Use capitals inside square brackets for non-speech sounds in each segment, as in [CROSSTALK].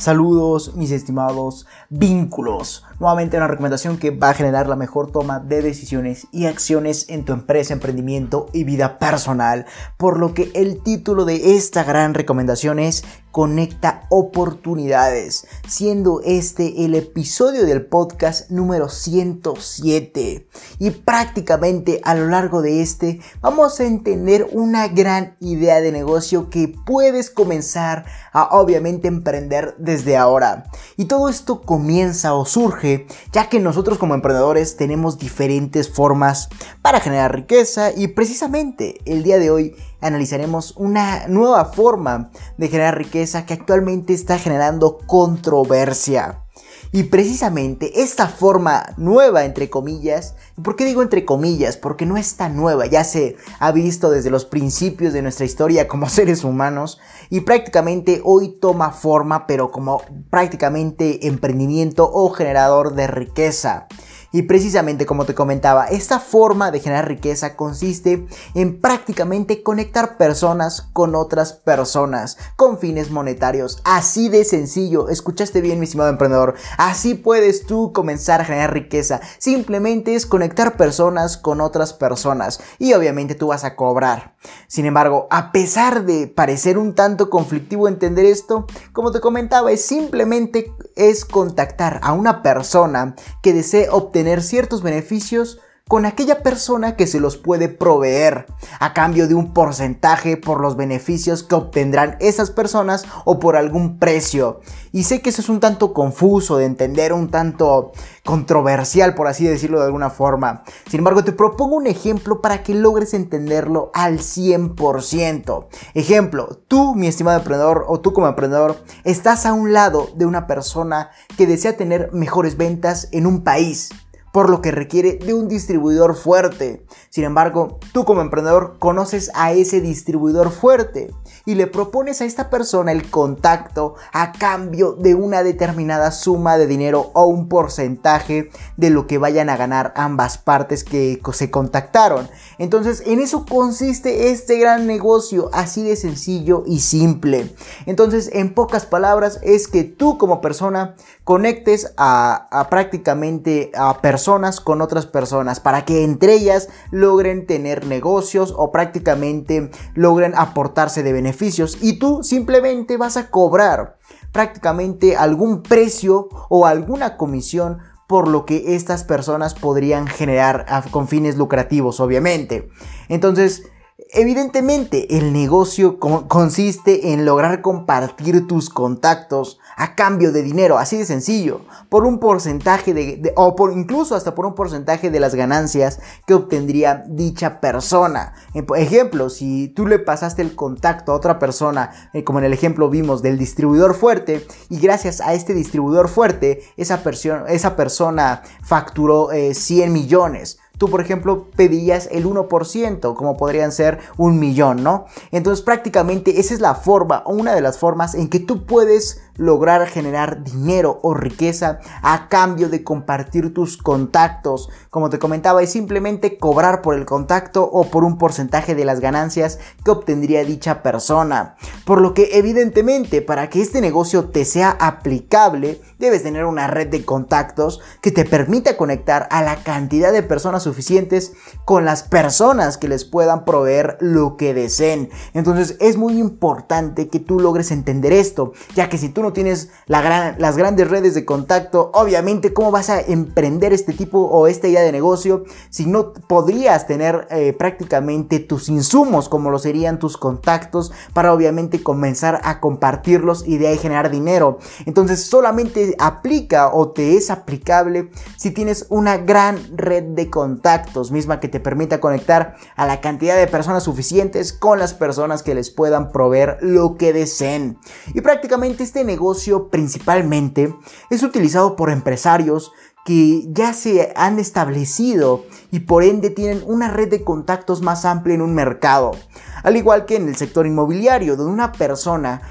Saludos mis estimados vínculos. Nuevamente una recomendación que va a generar la mejor toma de decisiones y acciones en tu empresa, emprendimiento y vida personal. Por lo que el título de esta gran recomendación es Conecta oportunidades, siendo este el episodio del podcast número 107. Y prácticamente a lo largo de este vamos a entender una gran idea de negocio que puedes comenzar a obviamente emprender desde ahora. Y todo esto comienza o surge ya que nosotros como emprendedores tenemos diferentes formas para generar riqueza y precisamente el día de hoy analizaremos una nueva forma de generar riqueza que actualmente está generando controversia. Y precisamente esta forma nueva, entre comillas, ¿y por qué digo entre comillas? Porque no es tan nueva, ya se ha visto desde los principios de nuestra historia como [LAUGHS] seres humanos y prácticamente hoy toma forma, pero como prácticamente emprendimiento o generador de riqueza. Y precisamente como te comentaba, esta forma de generar riqueza consiste en prácticamente conectar personas con otras personas con fines monetarios. Así de sencillo. Escuchaste bien, mi estimado emprendedor. Así puedes tú comenzar a generar riqueza. Simplemente es conectar personas con otras personas. Y obviamente tú vas a cobrar. Sin embargo, a pesar de parecer un tanto conflictivo entender esto, como te comentaba, es simplemente es contactar a una persona que desee obtener tener ciertos beneficios con aquella persona que se los puede proveer a cambio de un porcentaje por los beneficios que obtendrán esas personas o por algún precio. Y sé que eso es un tanto confuso de entender, un tanto controversial por así decirlo de alguna forma. Sin embargo, te propongo un ejemplo para que logres entenderlo al 100%. Ejemplo, tú, mi estimado emprendedor, o tú como emprendedor, estás a un lado de una persona que desea tener mejores ventas en un país por lo que requiere de un distribuidor fuerte. Sin embargo, tú como emprendedor conoces a ese distribuidor fuerte y le propones a esta persona el contacto a cambio de una determinada suma de dinero o un porcentaje de lo que vayan a ganar ambas partes que se contactaron. Entonces, en eso consiste este gran negocio, así de sencillo y simple. Entonces, en pocas palabras, es que tú como persona conectes a, prácticamente a personas personas con otras personas para que entre ellas logren tener negocios o prácticamente logren aportarse de beneficios. Y tú simplemente vas a cobrar prácticamente algún precio o alguna comisión por lo que estas personas podrían generar con fines lucrativos obviamente. Entonces Evidentemente, el negocio consiste en lograr compartir tus contactos a cambio de dinero, así de sencillo, por un porcentaje de, o por incluso hasta por un porcentaje de las ganancias que obtendría dicha persona. Por ejemplo, si tú le pasaste el contacto a otra persona, eh, como en el ejemplo vimos del distribuidor fuerte, y gracias a este distribuidor fuerte, esa, esa persona facturó 100 eh, millones tú, por ejemplo, pedías el 1%, como podrían ser un millón, ¿no? Entonces prácticamente esa es la forma una de las formas en que tú puedes lograr generar dinero o riqueza a cambio de compartir tus contactos. Como te comentaba, es simplemente cobrar por el contacto o por un porcentaje de las ganancias que obtendría dicha persona. Por lo que evidentemente para que este negocio te sea aplicable, debes tener una red de contactos que te permita conectar a la cantidad de personas suficientes con las personas que les puedan proveer lo que deseen. Entonces es muy importante que tú logres entender esto, ya que si tú no tienes las grandes redes de contacto, obviamente cómo vas a emprender este tipo o esta idea de negocio si no podrías tener eh, prácticamente tus insumos como lo serían tus contactos para obviamente comenzar a compartirlos y de ahí generar dinero. Entonces solamente aplica o te es aplicable si tienes una gran red de contactos misma que te permita conectar a la cantidad de personas suficientes con las personas que les puedan proveer lo que deseen. Y prácticamente este negocio principalmente es utilizado por empresarios que ya se han establecido y por ende tienen una red de contactos más amplia en un mercado. Al igual que en el sector inmobiliario, donde una persona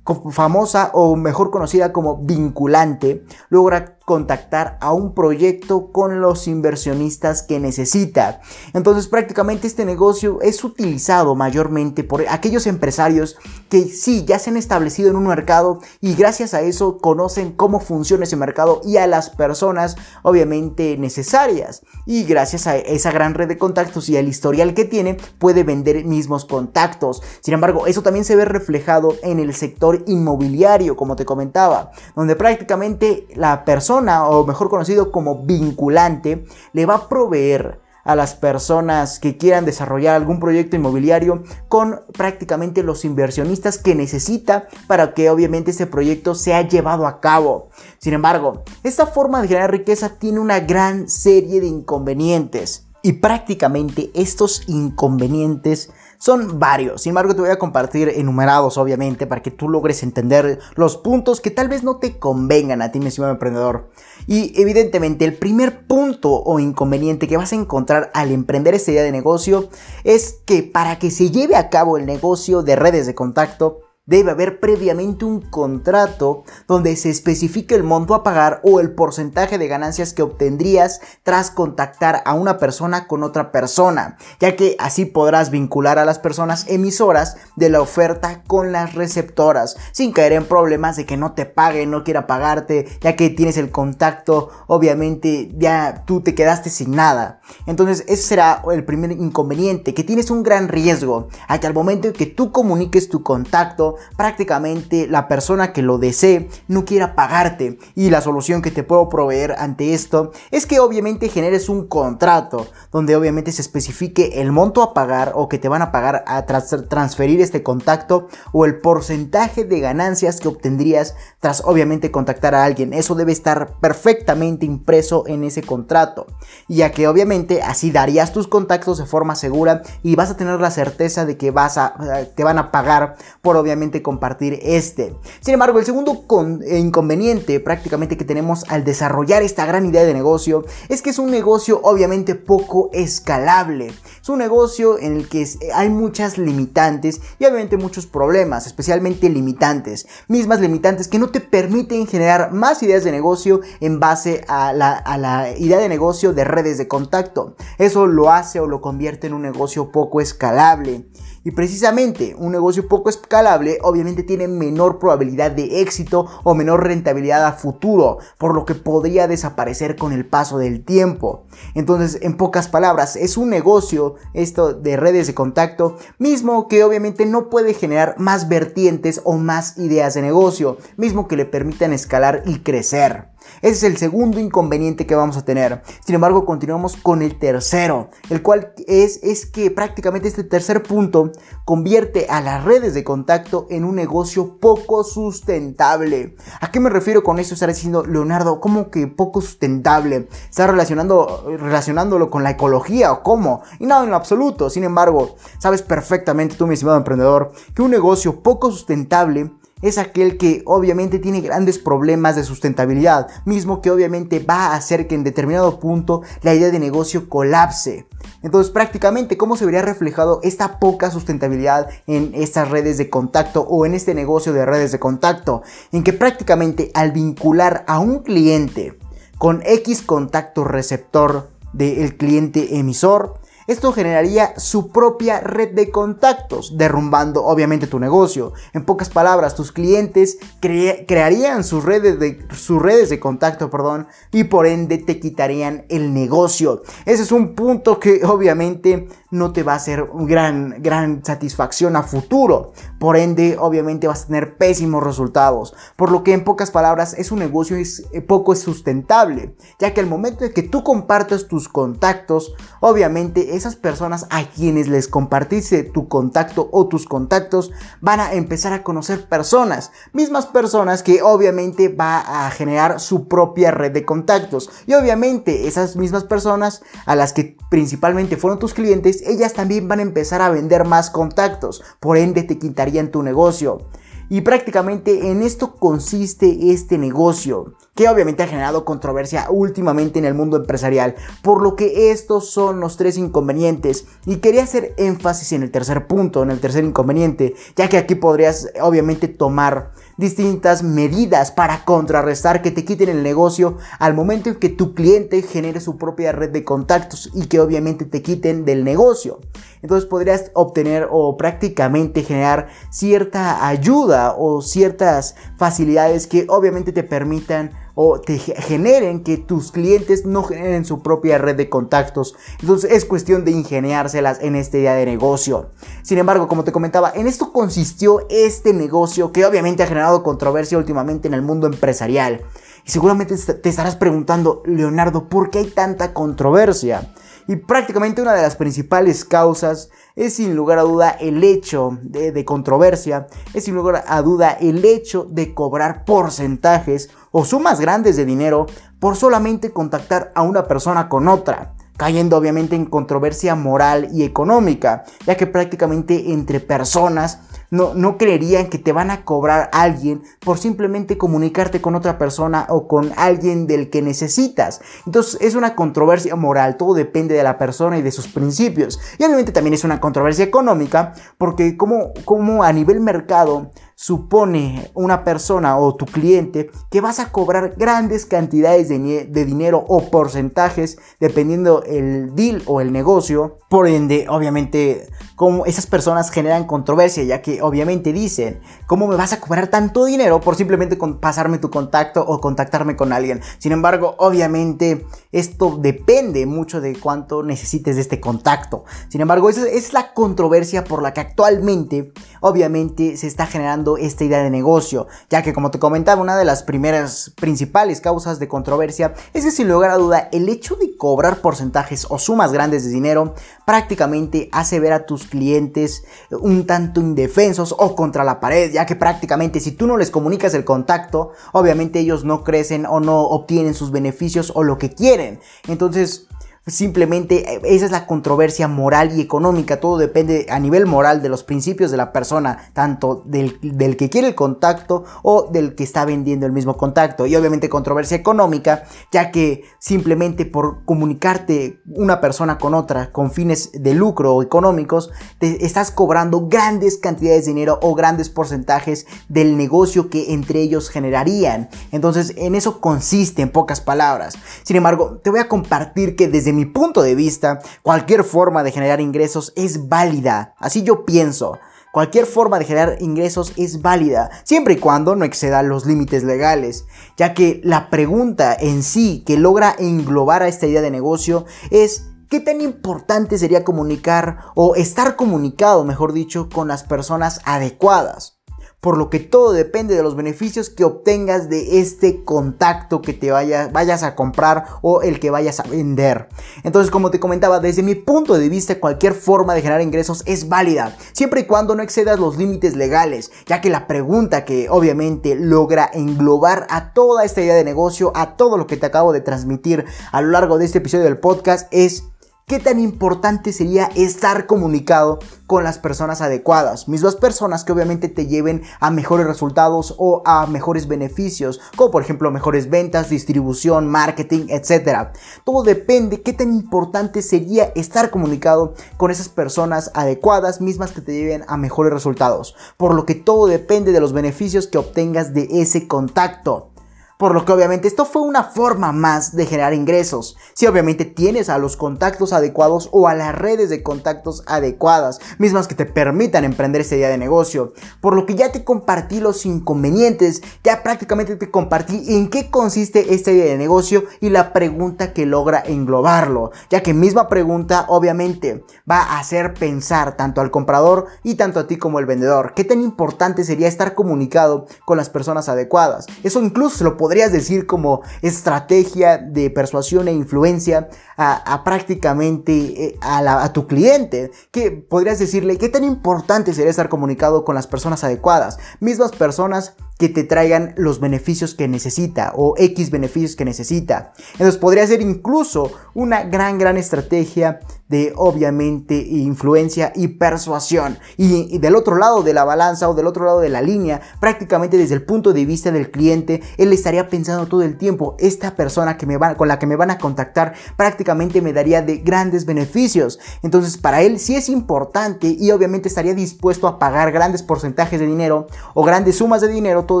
famosa o mejor conocida como vinculante logra contactar a un proyecto con los inversionistas que necesita. Entonces prácticamente este negocio es utilizado mayormente por aquellos empresarios que sí, ya se han establecido en un mercado y gracias a eso conocen cómo funciona ese mercado y a las personas obviamente necesarias. Y gracias a esa gran red de contactos y al historial que tiene, puede vender mismos contactos. Sin embargo, eso también se ve reflejado en el sector inmobiliario, como te comentaba, donde prácticamente la persona o mejor conocido como vinculante le va a proveer a las personas que quieran desarrollar algún proyecto inmobiliario con prácticamente los inversionistas que necesita para que obviamente ese proyecto sea llevado a cabo. Sin embargo, esta forma de generar riqueza tiene una gran serie de inconvenientes y prácticamente estos inconvenientes son varios, sin embargo te voy a compartir enumerados obviamente para que tú logres entender los puntos que tal vez no te convengan a ti, mi estimado emprendedor. Y evidentemente el primer punto o inconveniente que vas a encontrar al emprender esta idea de negocio es que para que se lleve a cabo el negocio de redes de contacto, debe haber previamente un contrato donde se especifique el monto a pagar o el porcentaje de ganancias que obtendrías tras contactar a una persona con otra persona, ya que así podrás vincular a las personas emisoras de la oferta con las receptoras, sin caer en problemas de que no te paguen, no quiera pagarte, ya que tienes el contacto, obviamente ya tú te quedaste sin nada. Entonces ese será el primer inconveniente, que tienes un gran riesgo, a que al momento en que tú comuniques tu contacto, prácticamente la persona que lo desee no quiera pagarte. Y la solución que te puedo proveer ante esto es que obviamente generes un contrato donde obviamente se especifique el monto a pagar o que te van a pagar a transferir este contacto o el porcentaje de ganancias que obtendrías tras obviamente contactar a alguien. Eso debe estar perfectamente impreso en ese contrato. Ya que obviamente así darías tus contactos de forma segura y vas a tener la certeza de que vas a, eh, te van a pagar por obviamente compartir este. Sin embargo, el segundo eh, inconveniente prácticamente que tenemos al desarrollar esta gran idea de negocio es que es un negocio obviamente poco escalable. Es un negocio en el que hay muchas limitantes y obviamente muchos problemas, especialmente limitantes. Mismas limitantes que no te permiten generar más ideas de negocio en base a la, a la idea de negocio de redes de contacto. Eso lo hace o lo convierte en un negocio poco escalable. Y precisamente un negocio poco escalable obviamente tiene menor probabilidad de éxito o menor rentabilidad a futuro, por lo que podría desaparecer con el paso del tiempo. Entonces, en pocas palabras, es un negocio esto de redes de contacto mismo que obviamente no puede generar más vertientes o más ideas de negocio, mismo que le permitan escalar y crecer. Ese es el segundo inconveniente que vamos a tener. Sin embargo, continuamos con el tercero, el cual es, es que prácticamente este tercer punto convierte a las redes de contacto en un negocio poco sustentable. ¿A qué me refiero con esto? Estar diciendo, Leonardo, ¿cómo que poco sustentable? ¿Está relacionando, relacionándolo con la ecología o cómo? Y no, en lo absoluto. Sin embargo, sabes perfectamente tú, mi estimado emprendedor, que un negocio poco sustentable es aquel que obviamente tiene grandes problemas de sustentabilidad, mismo que obviamente va a hacer que en determinado punto la idea de negocio colapse. Entonces prácticamente cómo se vería reflejado esta poca sustentabilidad en estas redes de contacto o en este negocio de redes de contacto, en que prácticamente al vincular a un cliente con X contacto receptor del cliente emisor, esto generaría su propia red de contactos, derrumbando obviamente tu negocio. En pocas palabras, tus clientes crearían sus redes, de, sus redes de contacto perdón, y por ende te quitarían el negocio. Ese es un punto que obviamente no te va a hacer gran, gran satisfacción a futuro. Por ende, obviamente vas a tener pésimos resultados. Por lo que en pocas palabras es un negocio es, eh, poco sustentable. Ya que al momento de que tú compartes tus contactos, obviamente esas personas a quienes les compartiste tu contacto o tus contactos van a empezar a conocer personas. Mismas personas que obviamente va a generar su propia red de contactos. Y obviamente esas mismas personas a las que principalmente fueron tus clientes, ellas también van a empezar a vender más contactos, por ende te quitarían tu negocio. Y prácticamente en esto consiste este negocio, que obviamente ha generado controversia últimamente en el mundo empresarial, por lo que estos son los tres inconvenientes y quería hacer énfasis en el tercer punto, en el tercer inconveniente, ya que aquí podrías obviamente tomar distintas medidas para contrarrestar que te quiten el negocio al momento en que tu cliente genere su propia red de contactos y que obviamente te quiten del negocio. Entonces podrías obtener o prácticamente generar cierta ayuda o ciertas facilidades que obviamente te permitan o te generen que tus clientes no generen su propia red de contactos. Entonces es cuestión de ingeniárselas en este día de negocio. Sin embargo, como te comentaba, en esto consistió este negocio que obviamente ha generado controversia últimamente en el mundo empresarial. Y seguramente te estarás preguntando, Leonardo, ¿por qué hay tanta controversia? Y prácticamente una de las principales causas es sin lugar a duda el hecho de, controversia, es sin lugar a duda el hecho de cobrar porcentajes o sumas grandes de dinero por solamente contactar a una persona con otra cayendo obviamente en controversia moral y económica, ya que prácticamente entre personas no, no creerían que te van a cobrar alguien por simplemente comunicarte con otra persona o con alguien del que necesitas. Entonces es una controversia moral, todo depende de la persona y de sus principios. Y obviamente también es una controversia económica porque como, como a nivel mercado supone una persona o tu cliente que vas a cobrar grandes cantidades de, de, dinero o porcentajes dependiendo el deal o el negocio. Por ende, obviamente, como esas personas generan controversia, ya que obviamente dicen, ¿cómo me vas a cobrar tanto dinero por simplemente pasarme tu contacto o contactarme con alguien? Sin embargo, obviamente, esto depende mucho de cuánto necesites de este contacto. Sin embargo, esa es la controversia por la que actualmente, obviamente, se está generando esta idea de negocio, ya que como te comentaba, una de las primeras principales causas de controversia es que sin lugar a duda el hecho de cobrar porcentajes o sumas grandes de dinero prácticamente hace ver a tus clientes un tanto indefensos o contra la pared, ya que prácticamente si tú no les comunicas el contacto, obviamente ellos no crecen o no obtienen sus beneficios o lo que quieren. Entonces, Simplemente eh, esa es la controversia moral y económica. Todo depende a nivel moral de los principios de la persona, tanto del, del, que quiere el contacto o del que está vendiendo el mismo contacto. Y obviamente controversia económica, ya que simplemente por comunicarte una persona con otra con fines de lucro o económicos, te estás cobrando grandes cantidades de dinero o grandes porcentajes del negocio que entre ellos generarían. Entonces en eso consiste en pocas palabras. Sin embargo, te voy a compartir que desde mi punto de vista, cualquier forma de generar ingresos es válida. Así yo pienso. Cualquier forma de generar ingresos es válida, siempre y cuando no exceda los límites legales, ya que la pregunta en sí que logra englobar a esta idea de negocio es ¿Qué tan importante sería comunicar o estar comunicado, mejor dicho, con las personas adecuadas? Por lo que todo depende de los beneficios que obtengas de este contacto que te vayas a comprar o el que vayas a vender. Entonces, como te comentaba, desde mi punto de vista, cualquier forma de generar ingresos es válida, siempre y cuando no excedas los límites legales, ya que la pregunta que obviamente logra englobar a toda esta idea de negocio, a todo lo que te acabo de transmitir a lo largo de este episodio del podcast es ¿Qué tan importante sería estar comunicado con las personas adecuadas? Mismas personas que obviamente te lleven a mejores resultados o a mejores beneficios, como por ejemplo mejores ventas, distribución, marketing, etc. Todo depende qué tan importante sería estar comunicado con esas personas adecuadas, mismas que te lleven a mejores resultados. Por lo que todo depende de los beneficios que obtengas de ese contacto. Por lo que obviamente esto fue una forma más de generar ingresos. Si obviamente tienes a los contactos adecuados o a las redes de contactos adecuadas, mismas que te permitan emprender ese día de negocio. Por lo que ya te compartí los inconvenientes, ya prácticamente te compartí en qué consiste este día de negocio y la pregunta que logra englobarlo. Ya que misma pregunta obviamente va a hacer pensar tanto al comprador y tanto a ti como el vendedor. ¿Qué tan importante sería estar comunicado con las personas adecuadas? Eso incluso lo podrías decir como estrategia de persuasión e influencia a, prácticamente eh, a, tu cliente, que podrías decirle qué tan importante sería estar comunicado con las personas adecuadas, mismas personas que te traigan los beneficios que necesita o X beneficios que necesita. Entonces podría ser incluso una gran, gran estrategia de obviamente influencia y persuasión. Y, del otro lado de la balanza o del otro lado de la línea, prácticamente desde el punto de vista del cliente, él estaría pensando todo el tiempo, esta persona que me va, con la que me van a contactar prácticamente me daría de grandes beneficios. Entonces para él sí es importante y obviamente estaría dispuesto a pagar grandes porcentajes de dinero o grandes sumas de dinero, todo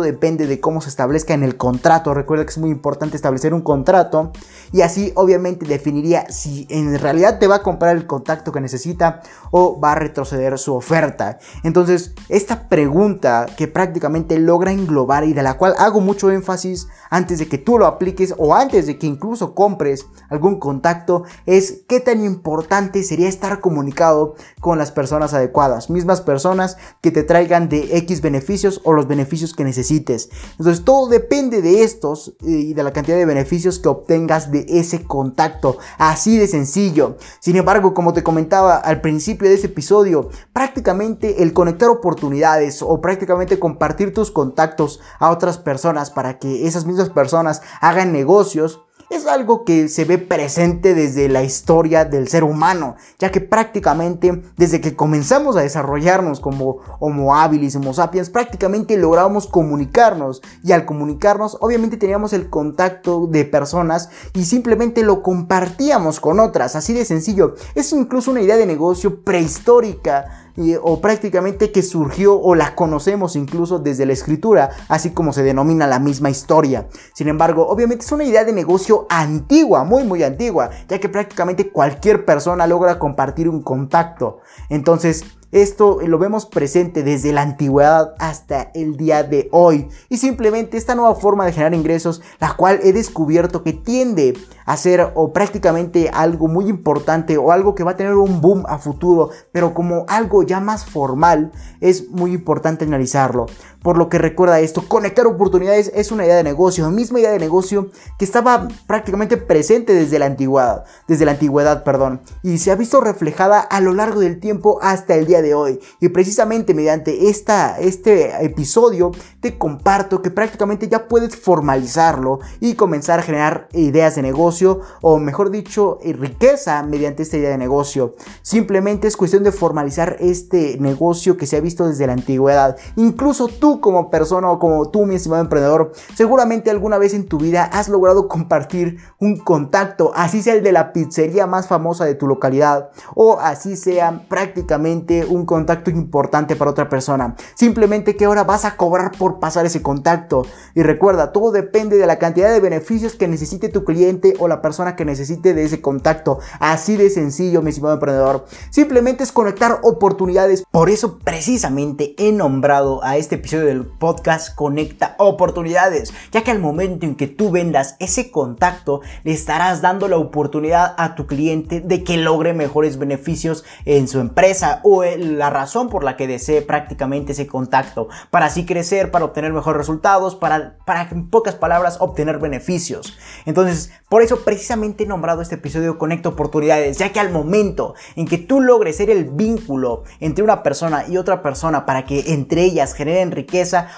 depende de cómo se establezca en el contrato. Recuerda que es muy importante establecer un contrato y así obviamente definiría si en realidad te va a comprar el contacto que necesita o va a retroceder su oferta. Entonces, esta pregunta que prácticamente logra englobar y de la cual hago mucho énfasis antes de que tú lo apliques o antes de que incluso compres algún contacto es qué tan importante sería estar comunicado con las personas adecuadas, mismas personas que te traigan de X beneficios o los beneficios que necesites. Entonces, todo depende de estos eh, y de la cantidad de beneficios que obtengas de ese contacto. Así de sencillo. Sin embargo, como te comentaba al principio de este episodio, prácticamente el conectar oportunidades o prácticamente compartir tus contactos a otras personas para que esas mismas personas hagan negocios es algo que se ve presente desde la historia del ser humano, ya que prácticamente desde que comenzamos a desarrollarnos como Homo habilis, Homo sapiens, prácticamente logramos comunicarnos y al comunicarnos obviamente teníamos el contacto de personas y simplemente lo compartíamos con otras, así de sencillo. Es incluso una idea de negocio prehistórica o prácticamente que surgió o la conocemos incluso desde la escritura, así como se denomina la misma historia. Sin embargo, obviamente es una idea de negocio antigua, muy muy antigua, ya que prácticamente cualquier persona logra compartir un contacto. Entonces, esto lo vemos presente desde la antigüedad hasta el día de hoy. Y simplemente esta nueva forma de generar ingresos, la cual he descubierto que tiende a ser o prácticamente algo muy importante o algo que va a tener un boom a futuro, pero como algo ya más formal, es muy importante analizarlo. Por lo que recuerda esto, conectar oportunidades es una idea de negocio, misma idea de negocio que estaba prácticamente presente desde la antigüedad, desde la antigüedad, perdón, y se ha visto reflejada a lo largo del tiempo hasta el día de hoy. Y precisamente mediante esta, este episodio te comparto que prácticamente ya puedes formalizarlo y comenzar a generar ideas de negocio o mejor dicho, riqueza mediante esta idea de negocio. Simplemente es cuestión de formalizar este negocio que se ha visto desde la antigüedad. Incluso tú como persona o como tú, mi estimado emprendedor, seguramente alguna vez en tu vida has logrado compartir un contacto, así sea el de la pizzería más famosa de tu localidad o así sea prácticamente un contacto importante para otra persona. Simplemente que ahora vas a cobrar por pasar ese contacto. Y recuerda, todo depende de la cantidad de beneficios que necesite tu cliente o la persona que necesite de ese contacto. Así de sencillo, mi estimado emprendedor. Simplemente es conectar oportunidades. Por eso precisamente he nombrado a este episodio del podcast Conecta Oportunidades, ya que al momento en que tú vendas ese contacto, le estarás dando la oportunidad a tu cliente de que logre mejores beneficios en su empresa o la razón por la que desee prácticamente ese contacto, para así crecer, para obtener mejores resultados, para, para en pocas palabras obtener beneficios. Entonces, por eso precisamente he nombrado este episodio Conecta Oportunidades, ya que al momento en que tú logres ser el vínculo entre una persona y otra persona para que entre ellas generen riqueza,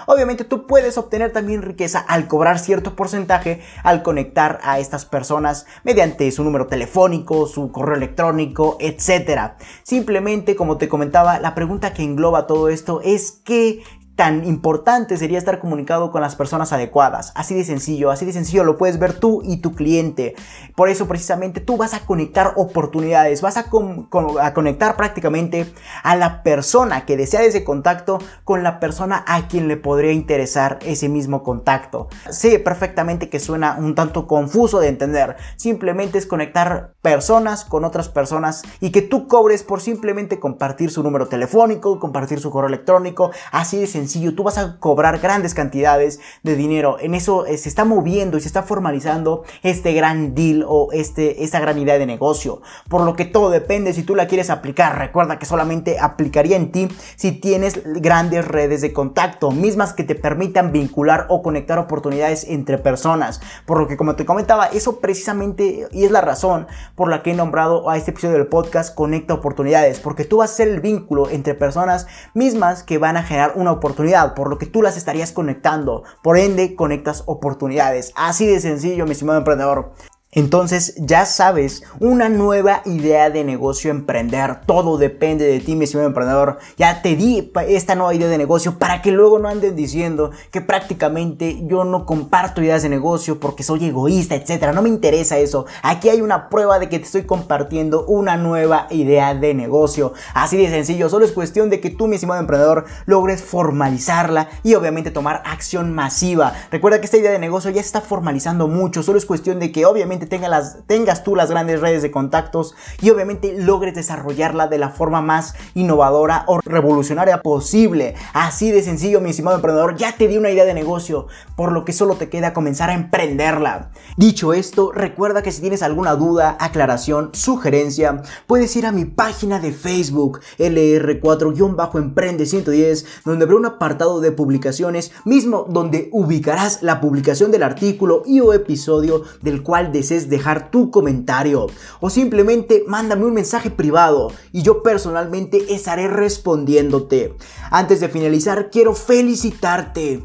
obviamente tú puedes obtener también riqueza al cobrar cierto porcentaje al conectar a estas personas mediante su número telefónico, su correo electrónico, etc. Simplemente, como te comentaba, la pregunta que engloba todo esto es que tan importante sería estar comunicado con las personas adecuadas. Así de sencillo, así de sencillo lo puedes ver tú y tu cliente. Por eso precisamente tú vas a conectar oportunidades, vas a, conectar prácticamente a la persona que desea ese contacto con la persona a quien le podría interesar ese mismo contacto. Sé perfectamente que suena un tanto confuso de entender. Simplemente es conectar personas con otras personas y que tú cobres por simplemente compartir su número telefónico, compartir su correo electrónico. Así de sencillo tú vas a cobrar grandes cantidades de dinero. En eso eh, se está moviendo y se está formalizando este gran deal o este, esta gran idea de negocio. Por lo que todo depende si tú la quieres aplicar. Recuerda que solamente aplicaría en ti si tienes grandes redes de contacto, mismas que te permitan vincular o conectar oportunidades entre personas. Por lo que como te comentaba, eso precisamente y es la razón por la que he nombrado a este episodio del podcast Conecta Oportunidades. Porque tú vas a ser el vínculo entre personas mismas que van a generar una oportunidad por lo que tú las estarías conectando. Por ende, conectas oportunidades. Así de sencillo, mi estimado emprendedor. Entonces ya sabes, una nueva idea de negocio emprender. Todo depende de ti, mi estimado emprendedor. Ya te di esta nueva idea de negocio para que luego no anden diciendo que prácticamente yo no comparto ideas de negocio porque soy egoísta, etcétera. No me interesa eso. Aquí hay una prueba de que te estoy compartiendo una nueva idea de negocio. Así de sencillo, solo es cuestión de que tú, mi estimado emprendedor, logres formalizarla y obviamente tomar acción masiva. Recuerda que esta idea de negocio ya está formalizando mucho. Solo es cuestión de que obviamente las, tengas tú las grandes redes de contactos y obviamente logres desarrollarla de la forma más innovadora o revolucionaria posible. Así de sencillo, mi estimado emprendedor, ya te di una idea de negocio, por lo que solo te queda comenzar a emprenderla. Dicho esto, recuerda que si tienes alguna duda, aclaración, sugerencia, puedes ir a mi página de Facebook, LR4-Emprende 110, donde habrá un apartado de publicaciones, mismo donde ubicarás la publicación del artículo y o episodio del cual deseas dejar tu comentario o simplemente mándame un mensaje privado y yo personalmente estaré respondiéndote. Antes de finalizar, quiero felicitarte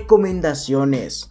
recomendaciones.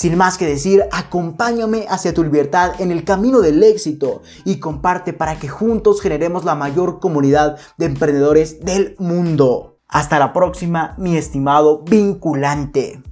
Sin más que decir, acompáñame hacia tu libertad en el camino del éxito y comparte para que juntos generemos la mayor comunidad de emprendedores del mundo. Hasta la próxima, mi estimado vinculante.